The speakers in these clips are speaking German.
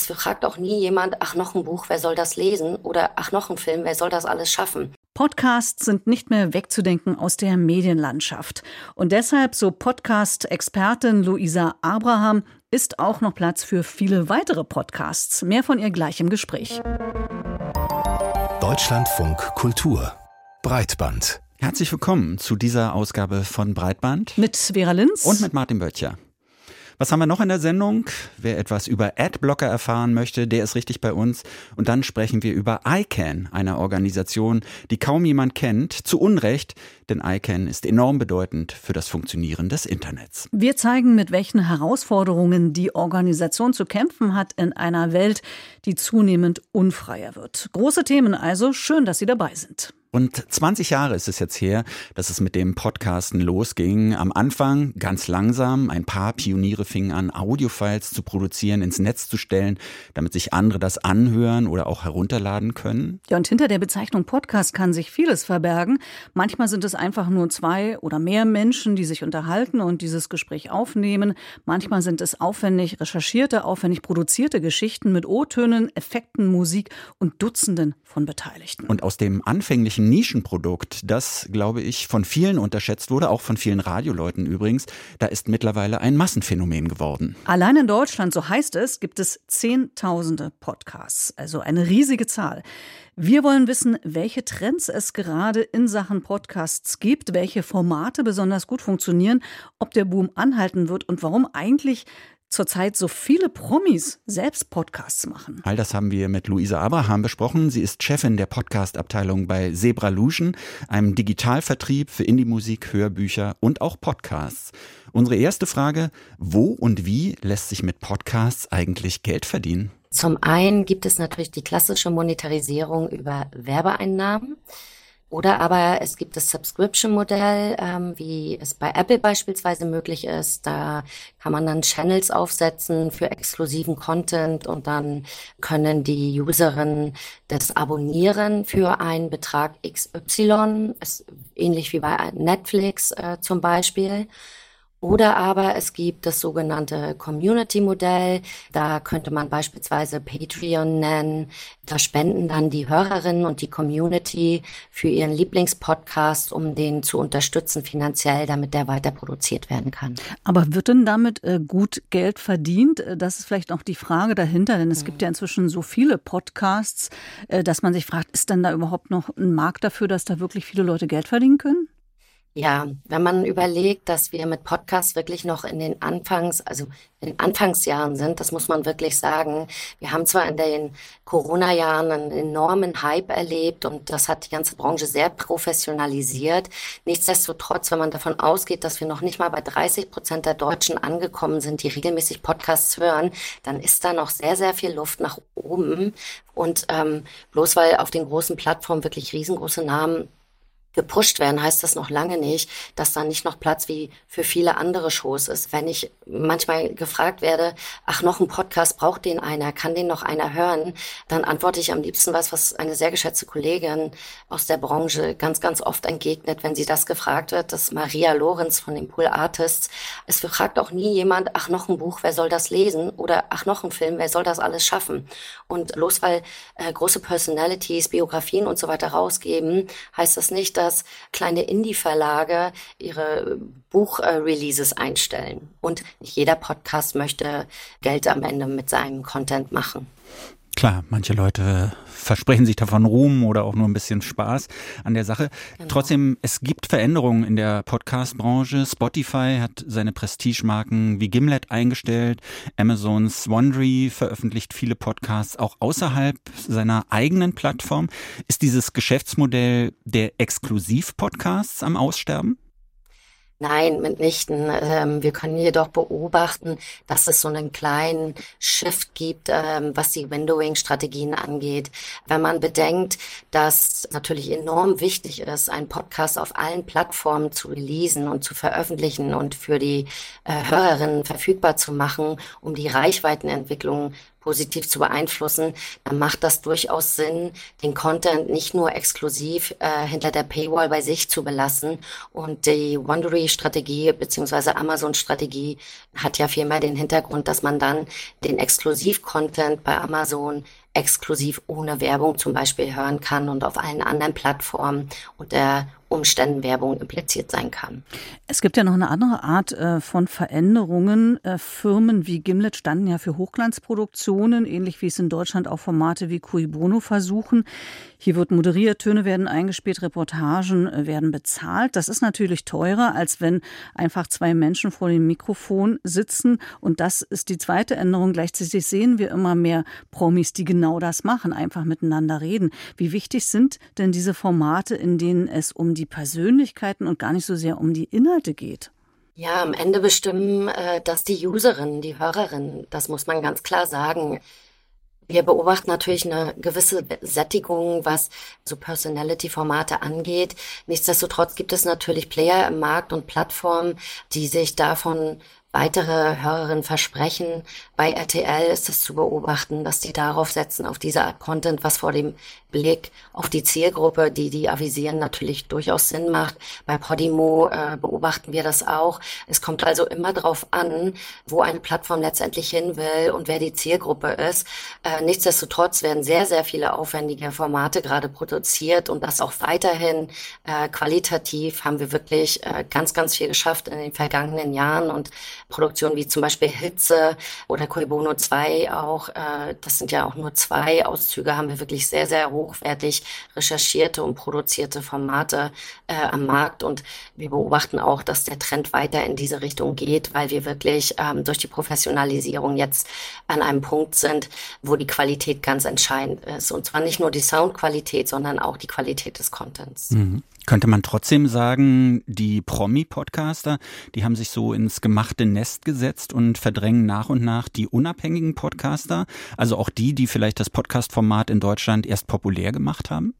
Es fragt auch nie jemand, ach noch ein Buch, wer soll das lesen? Oder ach noch ein Film, wer soll das alles schaffen? Podcasts sind nicht mehr wegzudenken aus der Medienlandschaft. Und deshalb, so Podcast-Expertin Luisa Abraham, ist auch noch Platz für viele weitere Podcasts. Mehr von ihr gleich im Gespräch. Deutschlandfunk Kultur Breitband. Herzlich willkommen zu dieser Ausgabe von Breitband. Mit Vera Linz. Und mit Martin Böttcher. Was haben wir noch in der Sendung? Wer etwas über Adblocker erfahren möchte, der ist richtig bei uns. Und dann sprechen wir über ICANN, einer Organisation, die kaum jemand kennt, zu Unrecht, denn ICANN ist enorm bedeutend für das Funktionieren des Internets. Wir zeigen, mit welchen Herausforderungen die Organisation zu kämpfen hat in einer Welt, die zunehmend unfreier wird. Große Themen also, schön, dass Sie dabei sind. Und 20 Jahre ist es jetzt her, dass es mit dem Podcasten losging. Am Anfang ganz langsam. Ein paar Pioniere fingen an, Audiofiles zu produzieren, ins Netz zu stellen, damit sich andere das anhören oder auch herunterladen können. Ja, und hinter der Bezeichnung Podcast kann sich vieles verbergen. Manchmal sind es einfach nur zwei oder mehr Menschen, die sich unterhalten und dieses Gespräch aufnehmen. Manchmal sind es aufwendig recherchierte, aufwendig produzierte Geschichten mit O-Tönen, Effekten, Musik und Dutzenden von Beteiligten. Und aus dem anfänglichen Nischenprodukt, das, glaube ich, von vielen unterschätzt wurde, auch von vielen Radioleuten übrigens. Da ist mittlerweile ein Massenphänomen geworden. Allein in Deutschland, so heißt es, gibt es Zehntausende Podcasts, also eine riesige Zahl. Wir wollen wissen, welche Trends es gerade in Sachen Podcasts gibt, welche Formate besonders gut funktionieren, ob der Boom anhalten wird und warum eigentlich zurzeit so viele Promis selbst Podcasts machen. All das haben wir mit Luisa Abraham besprochen. Sie ist Chefin der Podcast-Abteilung bei Zebralution, einem Digitalvertrieb für Indie-Musik, Hörbücher und auch Podcasts. Unsere erste Frage, wo und wie lässt sich mit Podcasts eigentlich Geld verdienen? Zum einen gibt es natürlich die klassische Monetarisierung über Werbeeinnahmen. Oder aber es gibt das Subscription-Modell, ähm, wie es bei Apple beispielsweise möglich ist. Da kann man dann Channels aufsetzen für exklusiven Content und dann können die Userinnen das abonnieren für einen Betrag XY, ist ähnlich wie bei Netflix äh, zum Beispiel. Oder aber es gibt das sogenannte Community-Modell. Da könnte man beispielsweise Patreon nennen. Da spenden dann die Hörerinnen und die Community für ihren Lieblingspodcast, um den zu unterstützen finanziell, damit der weiter produziert werden kann. Aber wird denn damit äh, gut Geld verdient? Äh, das ist vielleicht auch die Frage dahinter, denn es mhm. gibt ja inzwischen so viele Podcasts, äh, dass man sich fragt, ist denn da überhaupt noch ein Markt dafür, dass da wirklich viele Leute Geld verdienen können? Ja, wenn man überlegt, dass wir mit Podcasts wirklich noch in den Anfangs, also in den Anfangsjahren sind, das muss man wirklich sagen. Wir haben zwar in den Corona-Jahren einen enormen Hype erlebt und das hat die ganze Branche sehr professionalisiert. Nichtsdestotrotz, wenn man davon ausgeht, dass wir noch nicht mal bei 30 Prozent der Deutschen angekommen sind, die regelmäßig Podcasts hören, dann ist da noch sehr, sehr viel Luft nach oben. Und ähm, bloß weil auf den großen Plattformen wirklich riesengroße Namen gepusht werden, heißt das noch lange nicht, dass da nicht noch Platz wie für viele andere Shows ist. Wenn ich manchmal gefragt werde, ach, noch ein Podcast, braucht den einer, kann den noch einer hören, dann antworte ich am liebsten was, was eine sehr geschätzte Kollegin aus der Branche ganz, ganz oft entgegnet, wenn sie das gefragt wird, das Maria Lorenz von den Pool Artists. Es fragt auch nie jemand, ach, noch ein Buch, wer soll das lesen? Oder ach, noch ein Film, wer soll das alles schaffen? Und bloß weil äh, große Personalities, Biografien und so weiter rausgeben, heißt das nicht, dass kleine Indie-Verlage ihre Buchreleases einstellen. Und nicht jeder Podcast möchte Geld am Ende mit seinem Content machen. Klar, manche Leute versprechen sich davon Ruhm oder auch nur ein bisschen Spaß an der Sache. Genau. Trotzdem, es gibt Veränderungen in der Podcast-Branche. Spotify hat seine Prestigemarken wie Gimlet eingestellt. Amazons Wondery veröffentlicht viele Podcasts auch außerhalb seiner eigenen Plattform. Ist dieses Geschäftsmodell der Exklusiv-Podcasts am Aussterben? Nein, mitnichten. Ähm, wir können jedoch beobachten, dass es so einen kleinen Shift gibt, ähm, was die Windowing-Strategien angeht. Wenn man bedenkt, dass natürlich enorm wichtig ist, einen Podcast auf allen Plattformen zu releasen und zu veröffentlichen und für die äh, Hörerinnen verfügbar zu machen, um die Reichweitenentwicklung positiv zu beeinflussen, dann macht das durchaus Sinn, den Content nicht nur exklusiv äh, hinter der Paywall bei sich zu belassen. Und die Wondery-Strategie beziehungsweise Amazon-Strategie hat ja vielmehr den Hintergrund, dass man dann den Exklusiv-Content bei Amazon exklusiv ohne Werbung zum Beispiel hören kann und auf allen anderen Plattformen unter Umständen Werbung impliziert sein kann. Es gibt ja noch eine andere Art äh, von Veränderungen. Äh, Firmen wie Gimlet standen ja für Hochglanzproduktionen, ähnlich wie es in Deutschland auch Formate wie Cui Bono versuchen. Hier wird moderiert, Töne werden eingespielt, Reportagen äh, werden bezahlt. Das ist natürlich teurer, als wenn einfach zwei Menschen vor dem Mikrofon sitzen. Und das ist die zweite Änderung. Gleichzeitig sehen wir immer mehr Promis, die genau das machen, einfach miteinander reden. Wie wichtig sind denn diese Formate, in denen es um die Persönlichkeiten und gar nicht so sehr um die Inhalte geht? Ja, am Ende bestimmen äh, das die Userinnen, die Hörerinnen. Das muss man ganz klar sagen. Wir beobachten natürlich eine gewisse Sättigung, was so Personality-Formate angeht. Nichtsdestotrotz gibt es natürlich Player im Markt und Plattformen, die sich davon weitere Hörerinnen versprechen. Bei RTL ist es zu beobachten, dass die darauf setzen, auf diese Art Content, was vor dem Blick auf die Zielgruppe, die die avisieren, natürlich durchaus Sinn macht. Bei Podimo äh, beobachten wir das auch. Es kommt also immer darauf an, wo eine Plattform letztendlich hin will und wer die Zielgruppe ist. Äh, nichtsdestotrotz werden sehr, sehr viele aufwendige Formate gerade produziert und das auch weiterhin äh, qualitativ haben wir wirklich äh, ganz, ganz viel geschafft in den vergangenen Jahren und Produktionen wie zum Beispiel Hitze oder Koibono 2 auch, äh, das sind ja auch nur zwei Auszüge, haben wir wirklich sehr, sehr hochwertig recherchierte und produzierte Formate äh, am Markt und wir beobachten auch, dass der Trend weiter in diese Richtung geht, weil wir wirklich ähm, durch die Professionalisierung jetzt an einem Punkt sind, wo die Qualität ganz entscheidend ist. Und zwar nicht nur die Soundqualität, sondern auch die Qualität des Contents. Mhm. Könnte man trotzdem sagen, die Promi-Podcaster, die haben sich so ins gemachte Nest gesetzt und verdrängen nach und nach die unabhängigen Podcaster, also auch die, die vielleicht das Podcast-Format in Deutschland erst populär gemacht haben?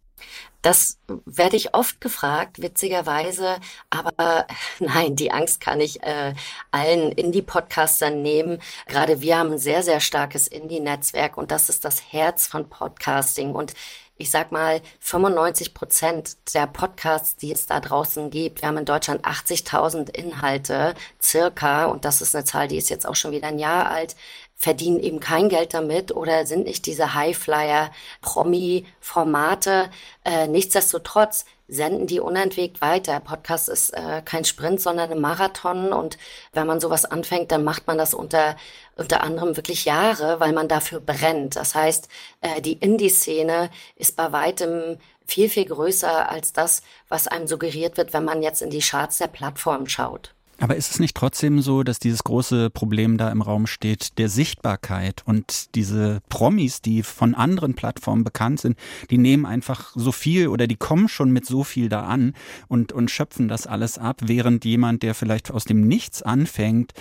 Das werde ich oft gefragt, witzigerweise. Aber nein, die Angst kann ich äh, allen Indie-Podcastern nehmen. Gerade wir haben ein sehr, sehr starkes Indie-Netzwerk und das ist das Herz von Podcasting. Und ich sag mal, 95 Prozent der Podcasts, die es da draußen gibt, wir haben in Deutschland 80.000 Inhalte circa, und das ist eine Zahl, die ist jetzt auch schon wieder ein Jahr alt, verdienen eben kein Geld damit oder sind nicht diese Highflyer, Promi-Formate. Äh, nichtsdestotrotz senden die unentwegt weiter. Podcast ist äh, kein Sprint, sondern ein Marathon. Und wenn man sowas anfängt, dann macht man das unter, unter anderem wirklich Jahre, weil man dafür brennt. Das heißt, äh, die Indie-Szene ist bei weitem viel, viel größer als das, was einem suggeriert wird, wenn man jetzt in die Charts der Plattform schaut. Aber ist es nicht trotzdem so, dass dieses große Problem da im Raum steht, der Sichtbarkeit und diese Promis, die von anderen Plattformen bekannt sind, die nehmen einfach so viel oder die kommen schon mit so viel da an und, und schöpfen das alles ab, während jemand, der vielleicht aus dem Nichts anfängt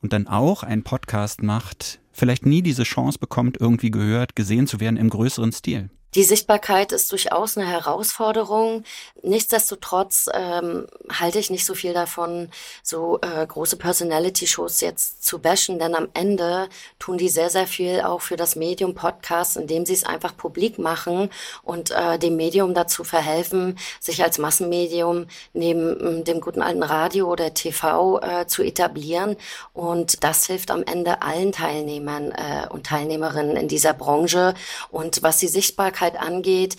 und dann auch einen Podcast macht, vielleicht nie diese Chance bekommt, irgendwie gehört, gesehen zu werden im größeren Stil. Die Sichtbarkeit ist durchaus eine Herausforderung. Nichtsdestotrotz ähm, halte ich nicht so viel davon, so äh, große Personality-Shows jetzt zu bashen, denn am Ende tun die sehr, sehr viel auch für das Medium Podcast, indem sie es einfach publik machen und äh, dem Medium dazu verhelfen, sich als Massenmedium neben äh, dem guten alten Radio oder TV äh, zu etablieren. Und das hilft am Ende allen Teilnehmern äh, und Teilnehmerinnen in dieser Branche. Und was die Sichtbarkeit Sichtbarkeit angeht,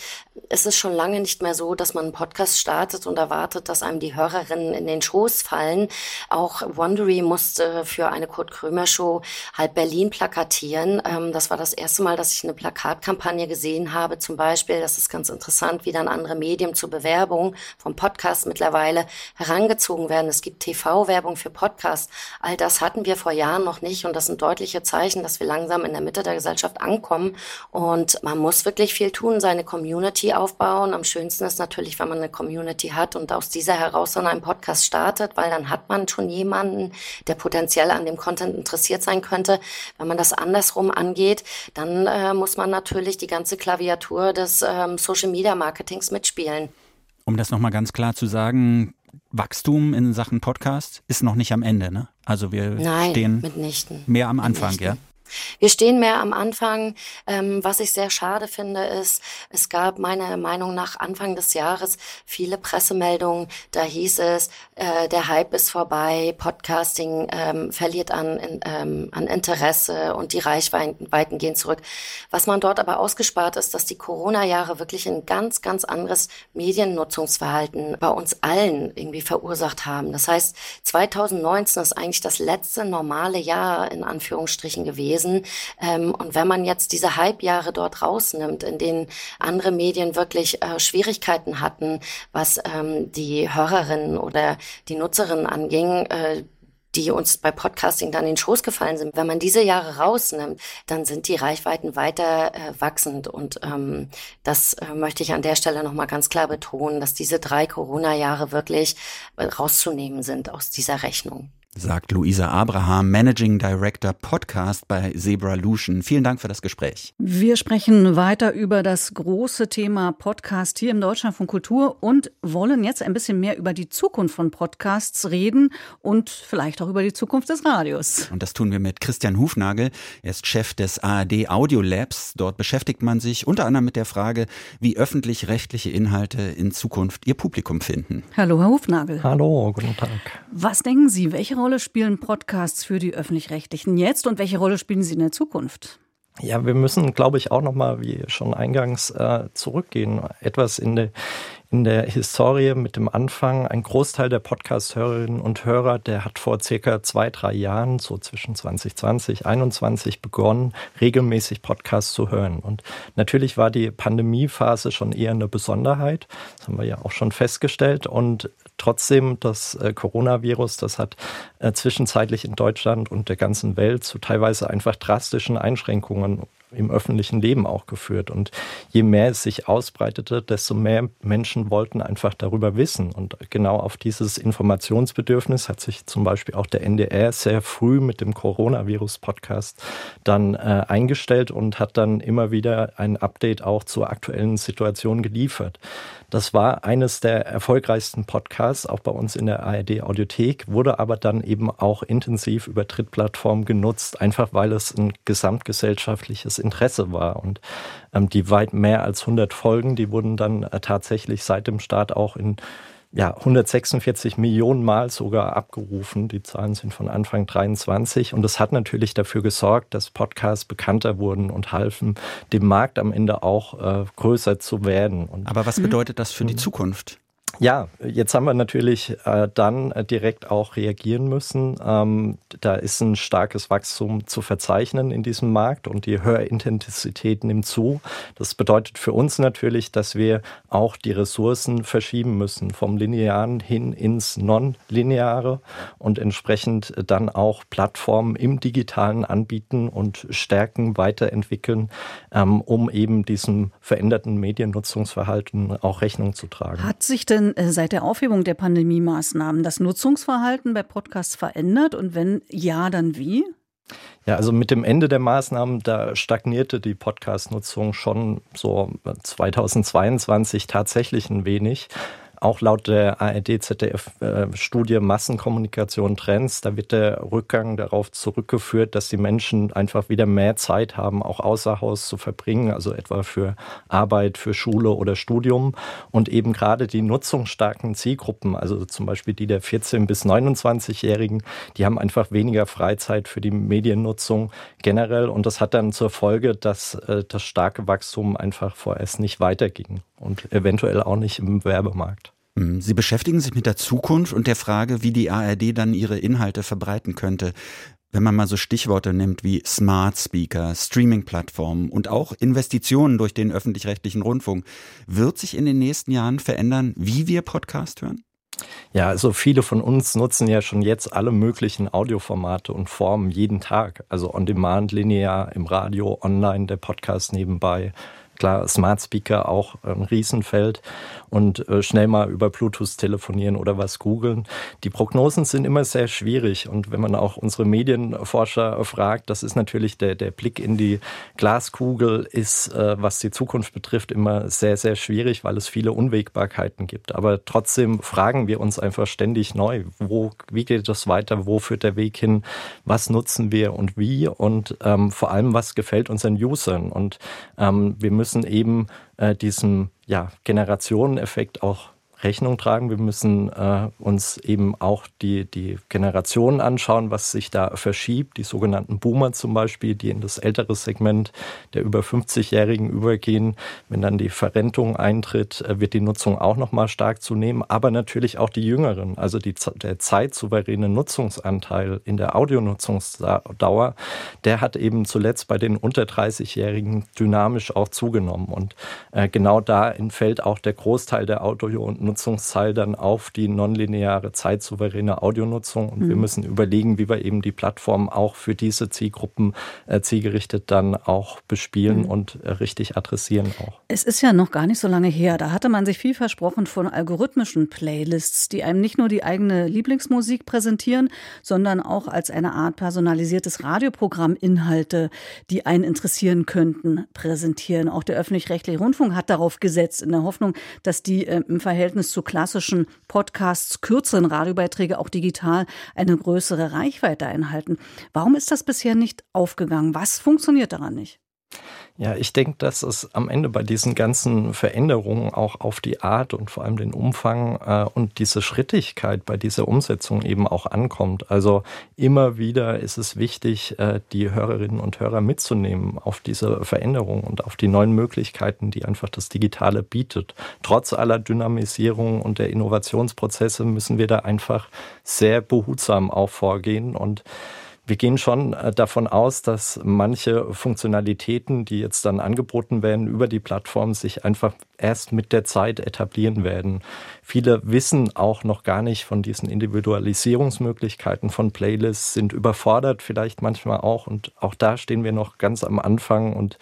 ist es schon lange nicht mehr so, dass man einen Podcast startet und erwartet, dass einem die Hörerinnen in den Schoß fallen. Auch Wondery musste für eine Kurt Krömer Show halb Berlin plakatieren. Ähm, das war das erste Mal, dass ich eine Plakatkampagne gesehen habe. Zum Beispiel, das ist ganz interessant, wie dann andere Medien zur Bewerbung vom Podcast mittlerweile herangezogen werden. Es gibt TV-Werbung für Podcasts. All das hatten wir vor Jahren noch nicht und das sind deutliche Zeichen, dass wir langsam in der Mitte der Gesellschaft ankommen und man muss wirklich viel tun, seine Community aufbauen. Am schönsten ist natürlich, wenn man eine Community hat und aus dieser heraus dann einen Podcast startet, weil dann hat man schon jemanden, der potenziell an dem Content interessiert sein könnte. Wenn man das andersrum angeht, dann äh, muss man natürlich die ganze Klaviatur des ähm, Social Media Marketings mitspielen. Um das nochmal ganz klar zu sagen, Wachstum in Sachen Podcast ist noch nicht am Ende, ne? Also wir Nein, stehen mitnichten. mehr am Anfang, mitnichten. ja? Wir stehen mehr am Anfang. Ähm, was ich sehr schade finde, ist, es gab meiner Meinung nach Anfang des Jahres viele Pressemeldungen. Da hieß es, äh, der Hype ist vorbei, Podcasting ähm, verliert an, in, ähm, an Interesse und die Reichweiten gehen zurück. Was man dort aber ausgespart ist, dass die Corona-Jahre wirklich ein ganz, ganz anderes Mediennutzungsverhalten bei uns allen irgendwie verursacht haben. Das heißt, 2019 ist eigentlich das letzte normale Jahr in Anführungsstrichen gewesen gewesen. Ähm, und wenn man jetzt diese Halbjahre dort rausnimmt, in denen andere Medien wirklich äh, Schwierigkeiten hatten, was ähm, die Hörerinnen oder die Nutzerinnen anging, äh, die uns bei Podcasting dann in den Schoß gefallen sind. Wenn man diese Jahre rausnimmt, dann sind die Reichweiten weiter äh, wachsend. Und ähm, das äh, möchte ich an der Stelle nochmal ganz klar betonen, dass diese drei Corona-Jahre wirklich äh, rauszunehmen sind aus dieser Rechnung sagt Luisa Abraham, Managing Director Podcast bei Zebra Lution. Vielen Dank für das Gespräch. Wir sprechen weiter über das große Thema Podcast hier im Deutschland von Kultur und wollen jetzt ein bisschen mehr über die Zukunft von Podcasts reden und vielleicht auch über die Zukunft des Radios. Und das tun wir mit Christian Hufnagel. Er ist Chef des ARD Audio Labs. Dort beschäftigt man sich unter anderem mit der Frage, wie öffentlich-rechtliche Inhalte in Zukunft ihr Publikum finden. Hallo, Herr Hufnagel. Hallo, guten Tag. Was denken Sie, welche Rolle spielen Podcasts für die öffentlich-rechtlichen jetzt und welche Rolle spielen sie in der Zukunft? Ja, wir müssen, glaube ich, auch nochmal, wie schon eingangs, äh, zurückgehen. Etwas in der, in der Historie mit dem Anfang. Ein Großteil der Podcast-Hörerinnen und Hörer, der hat vor circa zwei, drei Jahren, so zwischen 2020, 2021 begonnen, regelmäßig Podcasts zu hören. Und natürlich war die Pandemiephase schon eher eine Besonderheit. Das haben wir ja auch schon festgestellt. Und trotzdem, das äh, Coronavirus, das hat äh, zwischenzeitlich in Deutschland und der ganzen Welt zu teilweise einfach drastischen Einschränkungen im öffentlichen Leben auch geführt. Und je mehr es sich ausbreitete, desto mehr Menschen wollten einfach darüber wissen. Und genau auf dieses Informationsbedürfnis hat sich zum Beispiel auch der NDR sehr früh mit dem Coronavirus-Podcast dann äh, eingestellt und hat dann immer wieder ein Update auch zur aktuellen Situation geliefert. Das war eines der erfolgreichsten Podcasts, auch bei uns in der ARD Audiothek, wurde aber dann eben auch intensiv über Trittplattformen genutzt, einfach weil es ein gesamtgesellschaftliches Interesse war. Und ähm, die weit mehr als 100 Folgen, die wurden dann äh, tatsächlich seit dem Start auch in ja, 146 Millionen Mal sogar abgerufen. Die Zahlen sind von Anfang 23. Und das hat natürlich dafür gesorgt, dass Podcasts bekannter wurden und halfen, dem Markt am Ende auch äh, größer zu werden. Und Aber was bedeutet das für die mhm. Zukunft? Ja, jetzt haben wir natürlich äh, dann äh, direkt auch reagieren müssen. Ähm, da ist ein starkes Wachstum zu verzeichnen in diesem Markt und die Hörintensität nimmt zu. Das bedeutet für uns natürlich, dass wir auch die Ressourcen verschieben müssen vom Linearen hin ins Non-Lineare und entsprechend dann auch Plattformen im Digitalen anbieten und stärken, weiterentwickeln, ähm, um eben diesem veränderten Mediennutzungsverhalten auch Rechnung zu tragen. Hat sich denn denn äh, seit der Aufhebung der Pandemie-Maßnahmen das Nutzungsverhalten bei Podcasts verändert? Und wenn ja, dann wie? Ja, also mit dem Ende der Maßnahmen, da stagnierte die Podcast-Nutzung schon so 2022 tatsächlich ein wenig. Auch laut der ARD-ZDF-Studie äh, Massenkommunikation Trends, da wird der Rückgang darauf zurückgeführt, dass die Menschen einfach wieder mehr Zeit haben, auch außer Haus zu verbringen, also etwa für Arbeit, für Schule oder Studium. Und eben gerade die nutzungsstarken Zielgruppen, also zum Beispiel die der 14- bis 29-Jährigen, die haben einfach weniger Freizeit für die Mediennutzung generell. Und das hat dann zur Folge, dass äh, das starke Wachstum einfach vorerst nicht weiterging und eventuell auch nicht im Werbemarkt. Hm, Sie beschäftigen sich mit der Zukunft und der Frage, wie die ARD dann ihre Inhalte verbreiten könnte. Wenn man mal so Stichworte nimmt wie Smart Speaker, Streaming-Plattformen und auch Investitionen durch den öffentlich-rechtlichen Rundfunk, wird sich in den nächsten Jahren verändern, wie wir Podcast hören? Ja, also viele von uns nutzen ja schon jetzt alle möglichen Audioformate und Formen jeden Tag. Also on demand, linear, im Radio, online, der Podcast nebenbei, klar, Smart Speaker auch ein Riesenfeld und äh, schnell mal über Bluetooth telefonieren oder was googeln. Die Prognosen sind immer sehr schwierig und wenn man auch unsere Medienforscher fragt, das ist natürlich der, der Blick in die Glaskugel ist, äh, was die Zukunft betrifft, immer sehr, sehr schwierig, weil es viele Unwägbarkeiten gibt. Aber trotzdem fragen wir uns einfach ständig neu, wo, wie geht das weiter, wo führt der Weg hin, was nutzen wir und wie und ähm, vor allem, was gefällt unseren Usern. Und ähm, wir müssen eben äh, diesem ja, Generationeneffekt auch Rechnung tragen. Wir müssen äh, uns eben auch die, die Generationen anschauen, was sich da verschiebt. Die sogenannten Boomer zum Beispiel, die in das ältere Segment der über 50-Jährigen übergehen. Wenn dann die Verrentung eintritt, äh, wird die Nutzung auch nochmal stark zunehmen. Aber natürlich auch die Jüngeren. Also die, der zeitsouveräne Nutzungsanteil in der Audionutzungsdauer, der hat eben zuletzt bei den unter 30-Jährigen dynamisch auch zugenommen. Und äh, genau da entfällt auch der Großteil der Audio- und Nutzungszahl dann auf die nonlineare zeitsouveräne Audionutzung. Und mhm. wir müssen überlegen, wie wir eben die Plattform auch für diese Zielgruppen äh, zielgerichtet dann auch bespielen mhm. und äh, richtig adressieren auch. Es ist ja noch gar nicht so lange her. Da hatte man sich viel versprochen von algorithmischen Playlists, die einem nicht nur die eigene Lieblingsmusik präsentieren, sondern auch als eine Art personalisiertes Radioprogramm Inhalte, die einen interessieren könnten, präsentieren. Auch der öffentlich-rechtliche Rundfunk hat darauf gesetzt, in der Hoffnung, dass die äh, im Verhältnis Verhältnis zu klassischen Podcasts kürzeren Radiobeiträge auch digital eine größere Reichweite einhalten. Warum ist das bisher nicht aufgegangen? Was funktioniert daran nicht? Ja, ich denke, dass es am Ende bei diesen ganzen Veränderungen auch auf die Art und vor allem den Umfang äh, und diese Schrittigkeit bei dieser Umsetzung eben auch ankommt. Also immer wieder ist es wichtig, äh, die Hörerinnen und Hörer mitzunehmen auf diese Veränderung und auf die neuen Möglichkeiten, die einfach das Digitale bietet. Trotz aller Dynamisierung und der Innovationsprozesse müssen wir da einfach sehr behutsam auch vorgehen und wir gehen schon äh, davon aus, dass manche Funktionalitäten, die jetzt dann angeboten werden über die Plattform, sich einfach erst mit der Zeit etablieren werden. Viele wissen auch noch gar nicht von diesen Individualisierungsmöglichkeiten von Playlists, sind überfordert vielleicht manchmal auch und auch da stehen wir noch ganz am Anfang und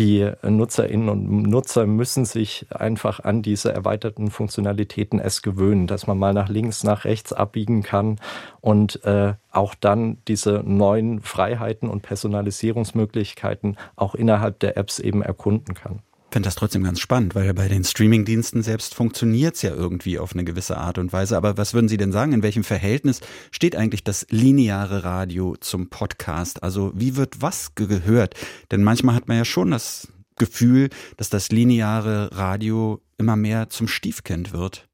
die Nutzerinnen und Nutzer müssen sich einfach an diese erweiterten Funktionalitäten erst gewöhnen, dass man mal nach links, nach rechts abbiegen kann und äh, auch dann diese neuen Freiheiten und Personalisierungsmöglichkeiten auch innerhalb der Apps eben erkunden kann finde das trotzdem ganz spannend, weil bei den Streamingdiensten selbst funktioniert es ja irgendwie auf eine gewisse Art und Weise. Aber was würden Sie denn sagen? In welchem Verhältnis steht eigentlich das lineare Radio zum Podcast? Also wie wird was gehört? Denn manchmal hat man ja schon das Gefühl, dass das lineare Radio immer mehr zum Stiefkind wird.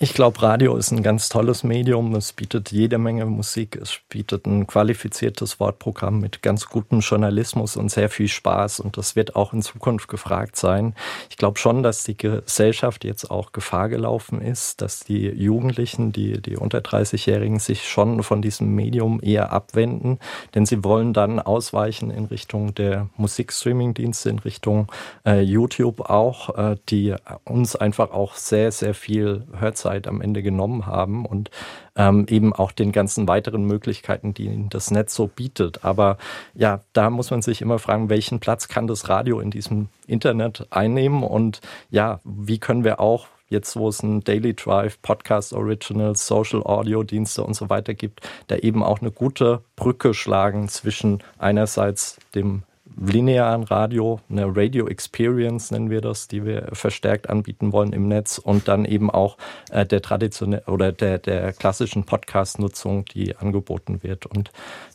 Ich glaube, Radio ist ein ganz tolles Medium. Es bietet jede Menge Musik. Es bietet ein qualifiziertes Wortprogramm mit ganz gutem Journalismus und sehr viel Spaß. Und das wird auch in Zukunft gefragt sein. Ich glaube schon, dass die Gesellschaft jetzt auch Gefahr gelaufen ist, dass die Jugendlichen, die, die unter 30-Jährigen sich schon von diesem Medium eher abwenden. Denn sie wollen dann ausweichen in Richtung der Musikstreaming-Dienste, in Richtung äh, YouTube auch, äh, die uns einfach auch sehr, sehr viel Hörzahl Zeit am Ende genommen haben und ähm, eben auch den ganzen weiteren Möglichkeiten, die das Netz so bietet. Aber ja, da muss man sich immer fragen, welchen Platz kann das Radio in diesem Internet einnehmen und ja, wie können wir auch jetzt wo es ein Daily Drive, Podcast Originals, Social Audio Dienste und so weiter gibt, da eben auch eine gute Brücke schlagen zwischen einerseits dem linearen Radio, eine Radio Experience nennen wir das, die wir verstärkt anbieten wollen im Netz und dann eben auch äh, der traditionell oder der, der klassischen Podcast-Nutzung, die angeboten wird. Und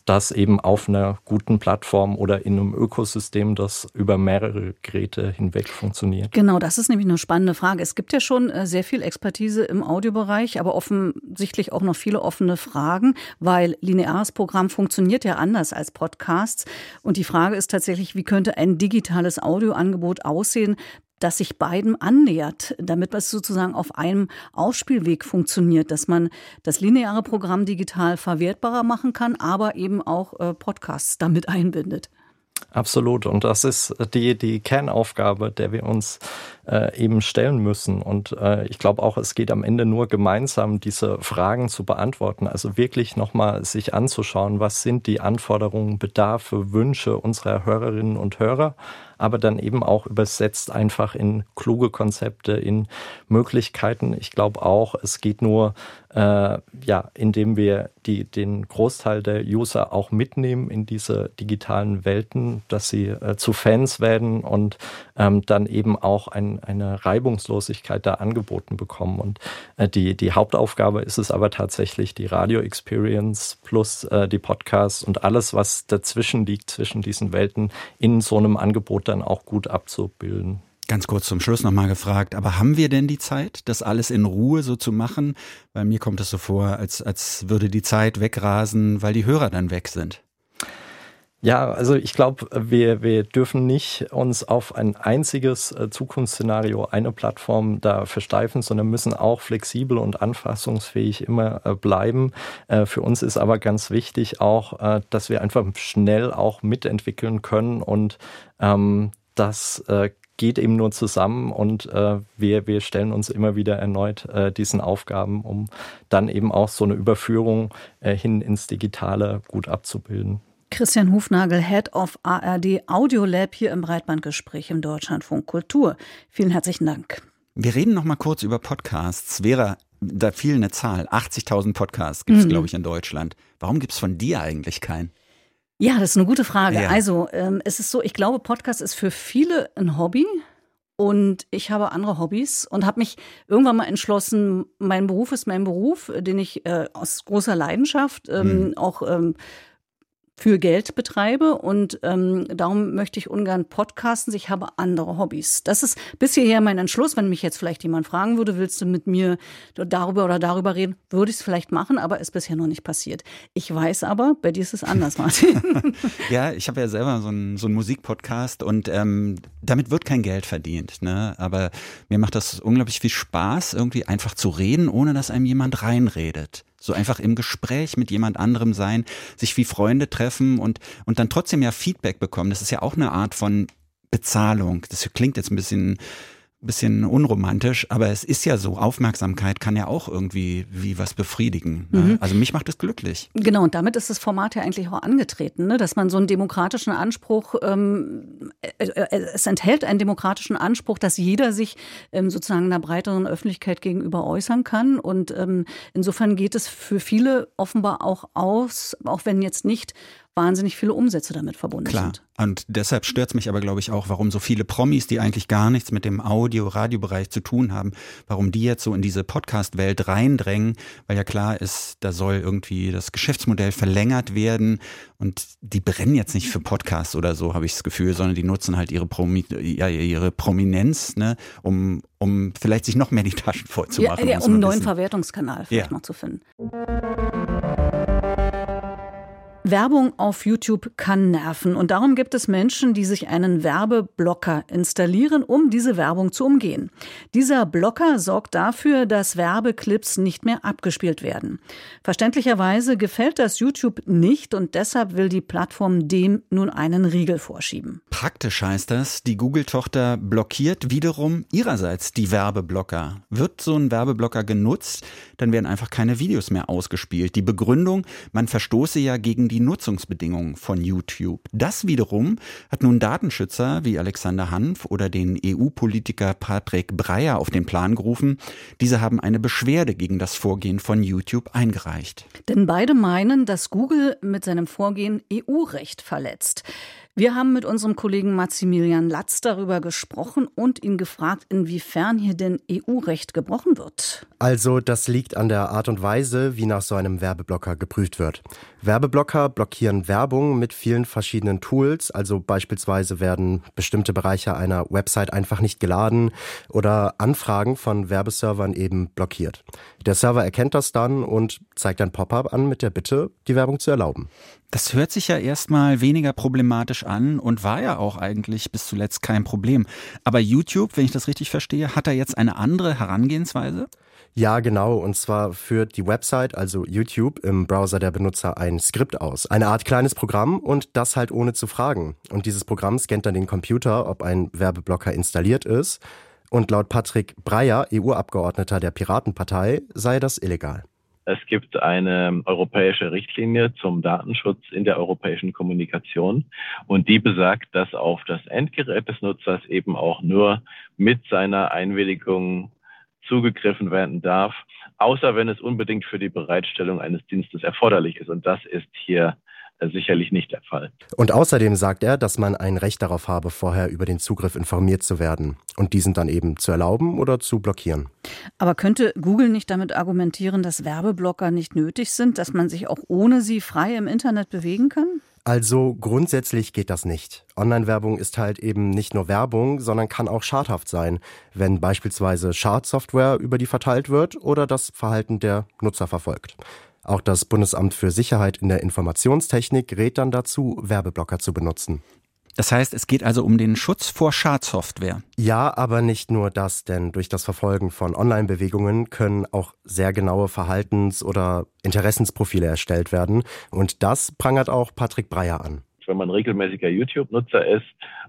das eben auf einer guten Plattform oder in einem Ökosystem, das über mehrere Geräte hinweg funktioniert. Genau, das ist nämlich eine spannende Frage. Es gibt ja schon äh, sehr viel Expertise im Audiobereich, aber offensichtlich auch noch viele offene Fragen, weil lineares Programm funktioniert ja anders als Podcasts. Und die Frage ist tatsächlich, wie könnte ein digitales Audioangebot aussehen, das sich beiden annähert, damit es sozusagen auf einem Ausspielweg funktioniert, dass man das lineare Programm digital verwertbarer machen kann, aber eben auch äh, Podcasts damit einbindet. Absolut. Und das ist die, die Kernaufgabe, der wir uns äh, eben stellen müssen. Und äh, ich glaube auch, es geht am Ende nur gemeinsam, diese Fragen zu beantworten. Also wirklich nochmal sich anzuschauen, was sind die Anforderungen, Bedarfe, Wünsche unserer Hörerinnen und Hörer aber dann eben auch übersetzt einfach in kluge Konzepte, in Möglichkeiten. Ich glaube auch, es geht nur äh, ja, indem wir die, den Großteil der User auch mitnehmen in diese digitalen Welten, dass sie äh, zu Fans werden und ähm, dann eben auch ein, eine Reibungslosigkeit da angeboten bekommen. Und äh, die, die Hauptaufgabe ist es aber tatsächlich, die Radio-Experience plus äh, die Podcasts und alles, was dazwischen liegt, zwischen diesen Welten, in so einem Angebot dann auch gut abzubilden. Ganz kurz zum Schluss nochmal gefragt, aber haben wir denn die Zeit, das alles in Ruhe so zu machen? Weil mir kommt es so vor, als, als würde die Zeit wegrasen, weil die Hörer dann weg sind. Ja, also ich glaube, wir, wir dürfen nicht uns auf ein einziges äh, Zukunftsszenario, eine Plattform da versteifen, sondern müssen auch flexibel und anfassungsfähig immer äh, bleiben. Äh, für uns ist aber ganz wichtig auch, dass wir einfach schnell auch mitentwickeln können und ähm, das geht eben nur zusammen und äh, wir, wir stellen uns immer wieder erneut äh, diesen Aufgaben, um dann eben auch so eine Überführung äh, hin ins Digitale gut abzubilden. Christian Hufnagel, Head of ARD Audio Lab hier im Breitbandgespräch im Deutschlandfunk Kultur. Vielen herzlichen Dank. Wir reden noch mal kurz über Podcasts. Vera, da fiel eine Zahl. 80.000 Podcasts gibt es, mhm. glaube ich, in Deutschland. Warum gibt es von dir eigentlich keinen? Ja, das ist eine gute Frage. Ja. Also, ähm, es ist so, ich glaube, Podcast ist für viele ein Hobby. Und ich habe andere Hobbys und habe mich irgendwann mal entschlossen, mein Beruf ist mein Beruf, den ich äh, aus großer Leidenschaft ähm, mhm. auch ähm, für Geld betreibe und ähm, darum möchte ich ungern podcasten. Ich habe andere Hobbys. Das ist bis hierher mein Entschluss. Wenn mich jetzt vielleicht jemand fragen würde, willst du mit mir darüber oder darüber reden, würde ich es vielleicht machen, aber ist bisher noch nicht passiert. Ich weiß aber, bei dir ist es anders, Martin. ja, ich habe ja selber so einen, so einen Musikpodcast und ähm, damit wird kein Geld verdient. Ne? Aber mir macht das unglaublich viel Spaß, irgendwie einfach zu reden, ohne dass einem jemand reinredet. So einfach im Gespräch mit jemand anderem sein, sich wie Freunde treffen und, und dann trotzdem ja Feedback bekommen. Das ist ja auch eine Art von Bezahlung. Das klingt jetzt ein bisschen bisschen unromantisch, aber es ist ja so, Aufmerksamkeit kann ja auch irgendwie wie was befriedigen. Ne? Mhm. Also mich macht es glücklich. Genau, und damit ist das Format ja eigentlich auch angetreten, ne? dass man so einen demokratischen Anspruch, ähm, äh, äh, es enthält einen demokratischen Anspruch, dass jeder sich ähm, sozusagen einer breiteren Öffentlichkeit gegenüber äußern kann. Und ähm, insofern geht es für viele offenbar auch aus, auch wenn jetzt nicht wahnsinnig viele Umsätze damit verbunden Klar. sind. Und deshalb stört es mich aber, glaube ich, auch, warum so viele Promis, die eigentlich gar nichts mit dem Audio-Radiobereich zu tun haben, warum die jetzt so in diese Podcast-Welt reindrängen, weil ja klar ist, da soll irgendwie das Geschäftsmodell verlängert werden und die brennen jetzt nicht für Podcasts oder so, habe ich das Gefühl, sondern die nutzen halt ihre, Promi ja, ihre Prominenz, ne, um, um vielleicht sich noch mehr die Taschen voll zu machen. Ja, ja um einen neuen Verwertungskanal vielleicht ja. noch zu finden. Werbung auf YouTube kann nerven und darum gibt es Menschen, die sich einen Werbeblocker installieren, um diese Werbung zu umgehen. Dieser Blocker sorgt dafür, dass Werbeclips nicht mehr abgespielt werden. Verständlicherweise gefällt das YouTube nicht und deshalb will die Plattform dem nun einen Riegel vorschieben. Praktisch heißt das, die Google-Tochter blockiert wiederum ihrerseits die Werbeblocker. Wird so ein Werbeblocker genutzt, dann werden einfach keine Videos mehr ausgespielt. Die Begründung, man verstoße ja gegen die Nutzungsbedingungen von YouTube. Das wiederum hat nun Datenschützer wie Alexander Hanf oder den EU-Politiker Patrick Breyer auf den Plan gerufen. Diese haben eine Beschwerde gegen das Vorgehen von YouTube eingereicht. Denn beide meinen, dass Google mit seinem Vorgehen EU-Recht verletzt. Wir haben mit unserem Kollegen Maximilian Latz darüber gesprochen und ihn gefragt, inwiefern hier denn EU-Recht gebrochen wird. Also das liegt an der Art und Weise, wie nach so einem Werbeblocker geprüft wird. Werbeblocker blockieren Werbung mit vielen verschiedenen Tools, also beispielsweise werden bestimmte Bereiche einer Website einfach nicht geladen oder Anfragen von Werbeservern eben blockiert. Der Server erkennt das dann und zeigt ein Pop-up an mit der Bitte, die Werbung zu erlauben. Das hört sich ja erstmal weniger problematisch an und war ja auch eigentlich bis zuletzt kein Problem. Aber YouTube, wenn ich das richtig verstehe, hat da jetzt eine andere Herangehensweise? Ja, genau. Und zwar führt die Website, also YouTube, im Browser der Benutzer ein Skript aus. Eine Art kleines Programm und das halt ohne zu fragen. Und dieses Programm scannt dann den Computer, ob ein Werbeblocker installiert ist. Und laut Patrick Breyer, EU-Abgeordneter der Piratenpartei, sei das illegal. Es gibt eine europäische Richtlinie zum Datenschutz in der europäischen Kommunikation und die besagt, dass auf das Endgerät des Nutzers eben auch nur mit seiner Einwilligung zugegriffen werden darf, außer wenn es unbedingt für die Bereitstellung eines Dienstes erforderlich ist. Und das ist hier sicherlich nicht der Fall. Und außerdem sagt er, dass man ein Recht darauf habe, vorher über den Zugriff informiert zu werden und diesen dann eben zu erlauben oder zu blockieren. Aber könnte Google nicht damit argumentieren, dass Werbeblocker nicht nötig sind, dass man sich auch ohne sie frei im Internet bewegen kann? Also grundsätzlich geht das nicht. Online-Werbung ist halt eben nicht nur Werbung, sondern kann auch schadhaft sein, wenn beispielsweise Schadsoftware über die verteilt wird oder das Verhalten der Nutzer verfolgt. Auch das Bundesamt für Sicherheit in der Informationstechnik rät dann dazu, Werbeblocker zu benutzen. Das heißt, es geht also um den Schutz vor Schadsoftware. Ja, aber nicht nur das, denn durch das Verfolgen von Online-Bewegungen können auch sehr genaue Verhaltens- oder Interessensprofile erstellt werden. Und das prangert auch Patrick Breyer an. Wenn man regelmäßiger YouTube-Nutzer ist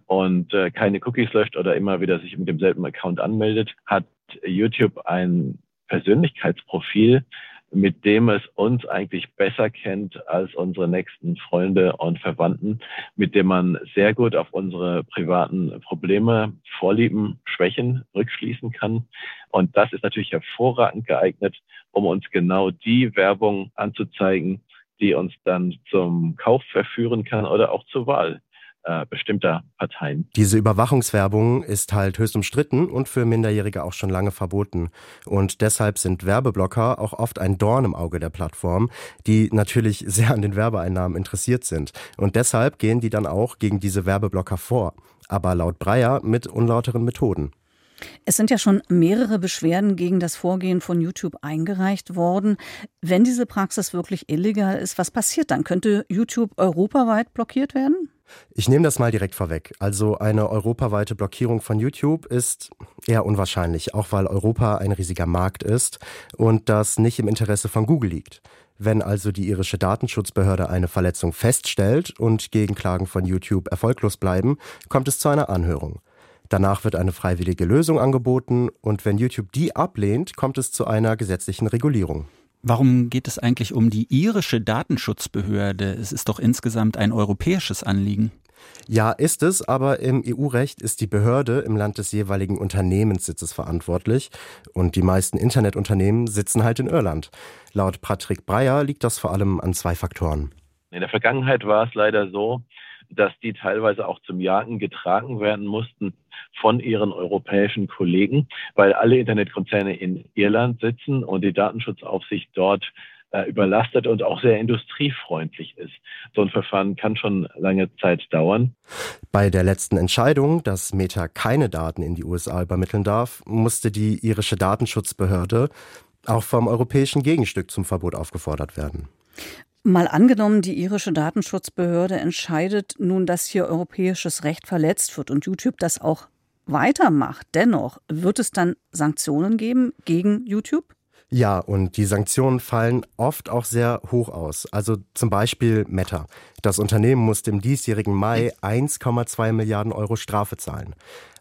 und äh, keine Cookies löscht oder immer wieder sich mit demselben Account anmeldet, hat YouTube ein Persönlichkeitsprofil, mit dem es uns eigentlich besser kennt als unsere nächsten Freunde und Verwandten, mit dem man sehr gut auf unsere privaten Probleme, Vorlieben, Schwächen rückschließen kann. Und das ist natürlich hervorragend geeignet, um uns genau die Werbung anzuzeigen, die uns dann zum Kauf verführen kann oder auch zur Wahl äh, bestimmter Parteien. Diese Überwachungswerbung ist halt höchst umstritten und für Minderjährige auch schon lange verboten. Und deshalb sind Werbeblocker auch oft ein Dorn im Auge der Plattform, die natürlich sehr an den Werbeeinnahmen interessiert sind. Und deshalb gehen die dann auch gegen diese Werbeblocker vor. Aber laut Breyer mit unlauteren Methoden. Es sind ja schon mehrere Beschwerden gegen das Vorgehen von YouTube eingereicht worden. Wenn diese Praxis wirklich illegal ist, was passiert dann? Könnte YouTube europaweit blockiert werden? Ich nehme das mal direkt vorweg. Also eine europaweite Blockierung von YouTube ist eher unwahrscheinlich, auch weil Europa ein riesiger Markt ist und das nicht im Interesse von Google liegt. Wenn also die irische Datenschutzbehörde eine Verletzung feststellt und Gegenklagen von YouTube erfolglos bleiben, kommt es zu einer Anhörung. Danach wird eine freiwillige Lösung angeboten und wenn YouTube die ablehnt, kommt es zu einer gesetzlichen Regulierung. Warum geht es eigentlich um die irische Datenschutzbehörde? Es ist doch insgesamt ein europäisches Anliegen. Ja, ist es, aber im EU-Recht ist die Behörde im Land des jeweiligen Unternehmenssitzes verantwortlich und die meisten Internetunternehmen sitzen halt in Irland. Laut Patrick Breyer liegt das vor allem an zwei Faktoren. In der Vergangenheit war es leider so, dass die teilweise auch zum Jagen getragen werden mussten von ihren europäischen Kollegen, weil alle Internetkonzerne in Irland sitzen und die Datenschutzaufsicht dort äh, überlastet und auch sehr industriefreundlich ist. So ein Verfahren kann schon lange Zeit dauern. Bei der letzten Entscheidung, dass Meta keine Daten in die USA übermitteln darf, musste die irische Datenschutzbehörde auch vom europäischen Gegenstück zum Verbot aufgefordert werden. Mal angenommen, die irische Datenschutzbehörde entscheidet nun, dass hier europäisches Recht verletzt wird und YouTube das auch weitermacht. Dennoch, wird es dann Sanktionen geben gegen YouTube? Ja, und die Sanktionen fallen oft auch sehr hoch aus. Also zum Beispiel Meta. Das Unternehmen musste im diesjährigen Mai 1,2 Milliarden Euro Strafe zahlen.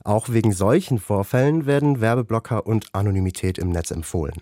Auch wegen solchen Vorfällen werden Werbeblocker und Anonymität im Netz empfohlen.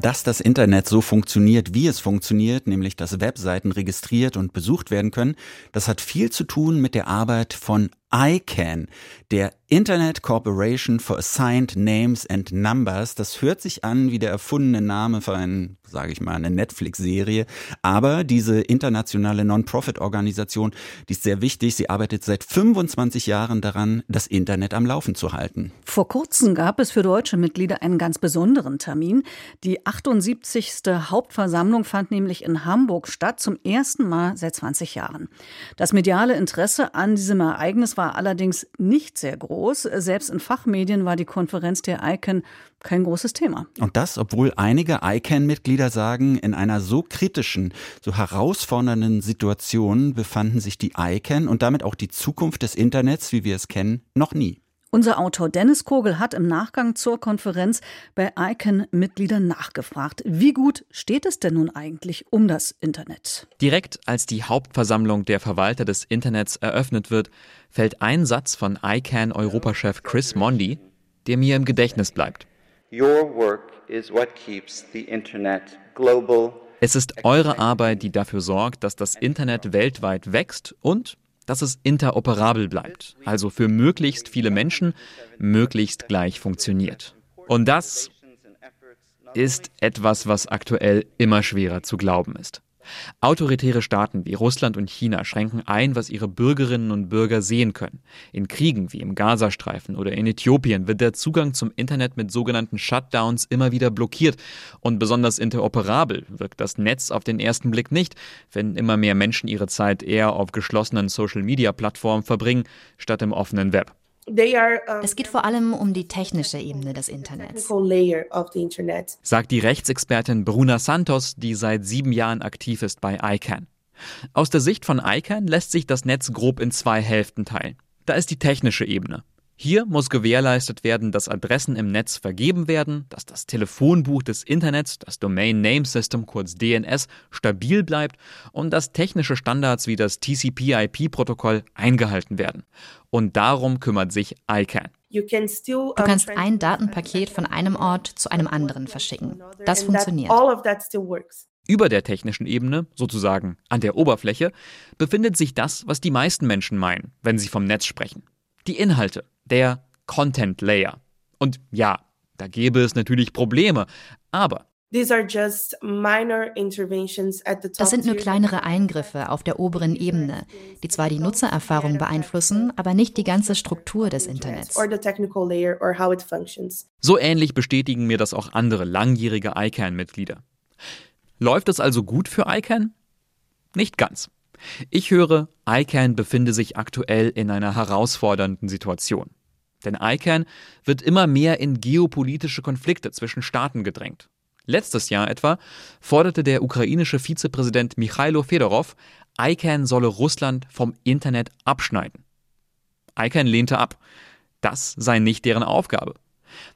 Dass das Internet so funktioniert, wie es funktioniert, nämlich dass Webseiten registriert und besucht werden können, das hat viel zu tun mit der Arbeit von ICANN, der Internet Corporation for Assigned Names and Numbers. Das hört sich an wie der erfundene Name für einen, sage ich mal, eine Netflix-Serie. Aber diese internationale Non-Profit-Organisation, die ist sehr wichtig. Sie arbeitet seit 25 Jahren daran, das Internet am Laufen zu halten. Vor kurzem gab es für deutsche Mitglieder einen ganz besonderen Termin. Die 78. Hauptversammlung fand nämlich in Hamburg statt, zum ersten Mal seit 20 Jahren. Das mediale Interesse an diesem Ereignis war war allerdings nicht sehr groß. Selbst in Fachmedien war die Konferenz der ICANN kein großes Thema. Und das, obwohl einige ICANN-Mitglieder sagen, in einer so kritischen, so herausfordernden Situation befanden sich die ICANN und damit auch die Zukunft des Internets, wie wir es kennen, noch nie. Unser Autor Dennis Kogel hat im Nachgang zur Konferenz bei ICANN-Mitgliedern nachgefragt. Wie gut steht es denn nun eigentlich um das Internet? Direkt als die Hauptversammlung der Verwalter des Internets eröffnet wird, fällt ein Satz von ICANN-Europachef Chris Mondi, der mir im Gedächtnis bleibt. Your work is what keeps the internet global. Es ist eure Arbeit, die dafür sorgt, dass das Internet weltweit wächst und dass es interoperabel bleibt, also für möglichst viele Menschen möglichst gleich funktioniert. Und das ist etwas, was aktuell immer schwerer zu glauben ist. Autoritäre Staaten wie Russland und China schränken ein, was ihre Bürgerinnen und Bürger sehen können. In Kriegen wie im Gazastreifen oder in Äthiopien wird der Zugang zum Internet mit sogenannten Shutdowns immer wieder blockiert. Und besonders interoperabel wirkt das Netz auf den ersten Blick nicht, wenn immer mehr Menschen ihre Zeit eher auf geschlossenen Social-Media-Plattformen verbringen, statt im offenen Web. Es geht vor allem um die technische Ebene des Internets. Sagt die Rechtsexpertin Bruna Santos, die seit sieben Jahren aktiv ist bei ICANN. Aus der Sicht von ICANN lässt sich das Netz grob in zwei Hälften teilen. Da ist die technische Ebene. Hier muss gewährleistet werden, dass Adressen im Netz vergeben werden, dass das Telefonbuch des Internets, das Domain Name System kurz DNS, stabil bleibt und dass technische Standards wie das TCP/IP-Protokoll eingehalten werden. Und darum kümmert sich ICANN. Du kannst ein Datenpaket von einem Ort zu einem anderen verschicken. Das funktioniert. Über der technischen Ebene, sozusagen an der Oberfläche, befindet sich das, was die meisten Menschen meinen, wenn sie vom Netz sprechen. Die Inhalte, der Content Layer. Und ja, da gäbe es natürlich Probleme, aber das sind nur kleinere Eingriffe auf der oberen Ebene, die zwar die Nutzererfahrung beeinflussen, aber nicht die ganze Struktur des Internets. So ähnlich bestätigen mir das auch andere langjährige ICANN-Mitglieder. Läuft es also gut für ICANN? Nicht ganz. Ich höre, ICANN befinde sich aktuell in einer herausfordernden Situation. Denn ICANN wird immer mehr in geopolitische Konflikte zwischen Staaten gedrängt. Letztes Jahr etwa forderte der ukrainische Vizepräsident Michailo Fedorov, ICANN solle Russland vom Internet abschneiden. ICANN lehnte ab. Das sei nicht deren Aufgabe.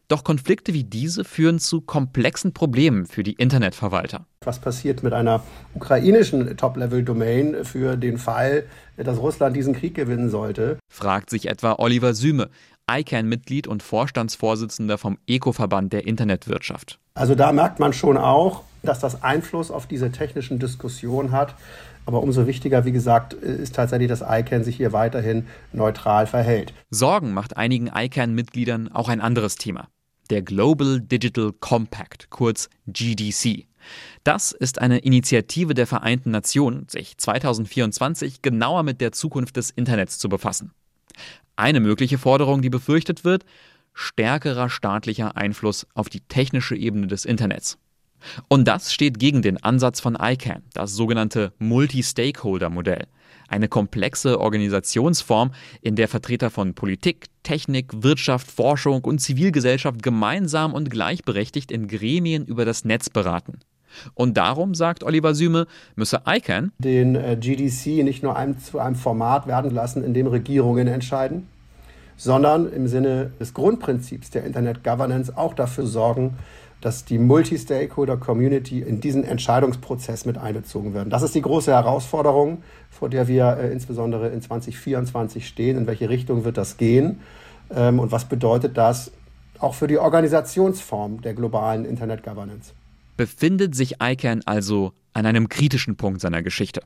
Doch Konflikte wie diese führen zu komplexen Problemen für die Internetverwalter. Was passiert mit einer ukrainischen Top-Level-Domain für den Fall, dass Russland diesen Krieg gewinnen sollte? Fragt sich etwa Oliver Süme, ICANN-Mitglied und Vorstandsvorsitzender vom ECO-Verband der Internetwirtschaft. Also da merkt man schon auch, dass das Einfluss auf diese technischen Diskussionen hat. Aber umso wichtiger, wie gesagt, ist tatsächlich, dass ICANN sich hier weiterhin neutral verhält. Sorgen macht einigen ICANN-Mitgliedern auch ein anderes Thema. Der Global Digital Compact, kurz GDC. Das ist eine Initiative der Vereinten Nationen, sich 2024 genauer mit der Zukunft des Internets zu befassen. Eine mögliche Forderung, die befürchtet wird, stärkerer staatlicher Einfluss auf die technische Ebene des Internets. Und das steht gegen den Ansatz von ICANN, das sogenannte Multi-Stakeholder-Modell. Eine komplexe Organisationsform, in der Vertreter von Politik, Technik, Wirtschaft, Forschung und Zivilgesellschaft gemeinsam und gleichberechtigt in Gremien über das Netz beraten. Und darum, sagt Oliver Süme, müsse ICANN den äh, GDC nicht nur einem, zu einem Format werden lassen, in dem Regierungen entscheiden, sondern im Sinne des Grundprinzips der Internet Governance auch dafür sorgen, dass die Multi-Stakeholder-Community in diesen Entscheidungsprozess mit einbezogen werden. Das ist die große Herausforderung, vor der wir äh, insbesondere in 2024 stehen. In welche Richtung wird das gehen? Ähm, und was bedeutet das auch für die Organisationsform der globalen Internet-Governance? Befindet sich ICANN also an einem kritischen Punkt seiner Geschichte?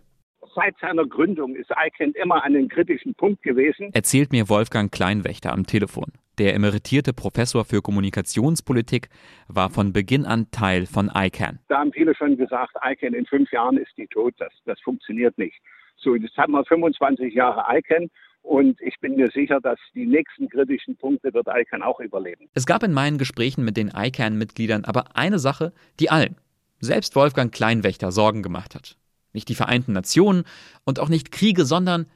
Seit seiner Gründung ist ICANN immer an einem kritischen Punkt gewesen. Erzählt mir Wolfgang Kleinwächter am Telefon. Der emeritierte Professor für Kommunikationspolitik war von Beginn an Teil von ICANN. Da haben viele schon gesagt, ICANN in fünf Jahren ist die tot, das, das funktioniert nicht. So, jetzt haben wir 25 Jahre ICANN und ich bin mir sicher, dass die nächsten kritischen Punkte wird ICANN auch überleben. Es gab in meinen Gesprächen mit den ICANN-Mitgliedern aber eine Sache, die allen, selbst Wolfgang Kleinwächter, Sorgen gemacht hat. Nicht die Vereinten Nationen und auch nicht Kriege, sondern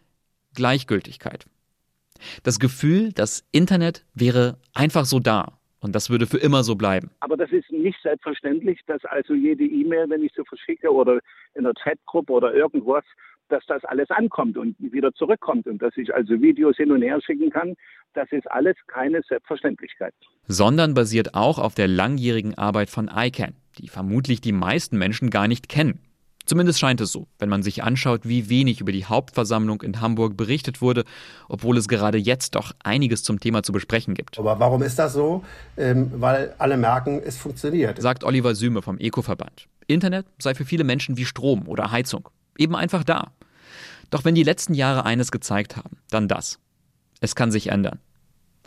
Gleichgültigkeit. Das Gefühl, das Internet wäre einfach so da und das würde für immer so bleiben. Aber das ist nicht selbstverständlich, dass also jede E-Mail, wenn ich sie verschicke oder in der Chatgruppe oder irgendwas, dass das alles ankommt und wieder zurückkommt und dass ich also Videos hin und her schicken kann. Das ist alles keine Selbstverständlichkeit. Sondern basiert auch auf der langjährigen Arbeit von ICANN, die vermutlich die meisten Menschen gar nicht kennen. Zumindest scheint es so, wenn man sich anschaut, wie wenig über die Hauptversammlung in Hamburg berichtet wurde, obwohl es gerade jetzt doch einiges zum Thema zu besprechen gibt. Aber warum ist das so? Ähm, weil alle merken, es funktioniert. Sagt Oliver Süme vom Eco-Verband. Internet sei für viele Menschen wie Strom oder Heizung. Eben einfach da. Doch wenn die letzten Jahre eines gezeigt haben, dann das. Es kann sich ändern.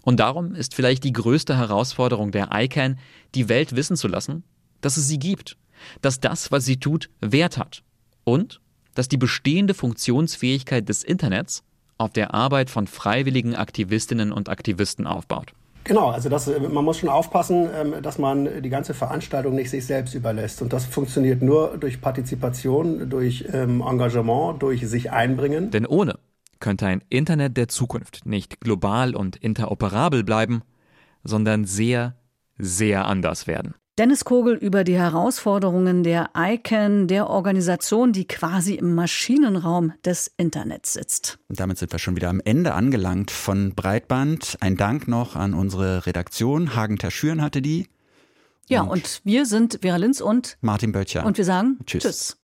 Und darum ist vielleicht die größte Herausforderung der ICANN, die Welt wissen zu lassen, dass es sie gibt dass das, was sie tut, Wert hat und dass die bestehende Funktionsfähigkeit des Internets auf der Arbeit von freiwilligen Aktivistinnen und Aktivisten aufbaut. Genau, also das, man muss schon aufpassen, ähm, dass man die ganze Veranstaltung nicht sich selbst überlässt. Und das funktioniert nur durch Partizipation, durch ähm, Engagement, durch sich einbringen. Denn ohne könnte ein Internet der Zukunft nicht global und interoperabel bleiben, sondern sehr, sehr anders werden. Dennis Kogel über die Herausforderungen der ICANN, der Organisation, die quasi im Maschinenraum des Internets sitzt. Und damit sind wir schon wieder am Ende angelangt von Breitband. Ein Dank noch an unsere Redaktion. Hagen Terschüren hatte die. Ja, und, und wir sind Vera Linz und Martin Böttcher. Und wir sagen Tschüss. Tschüss.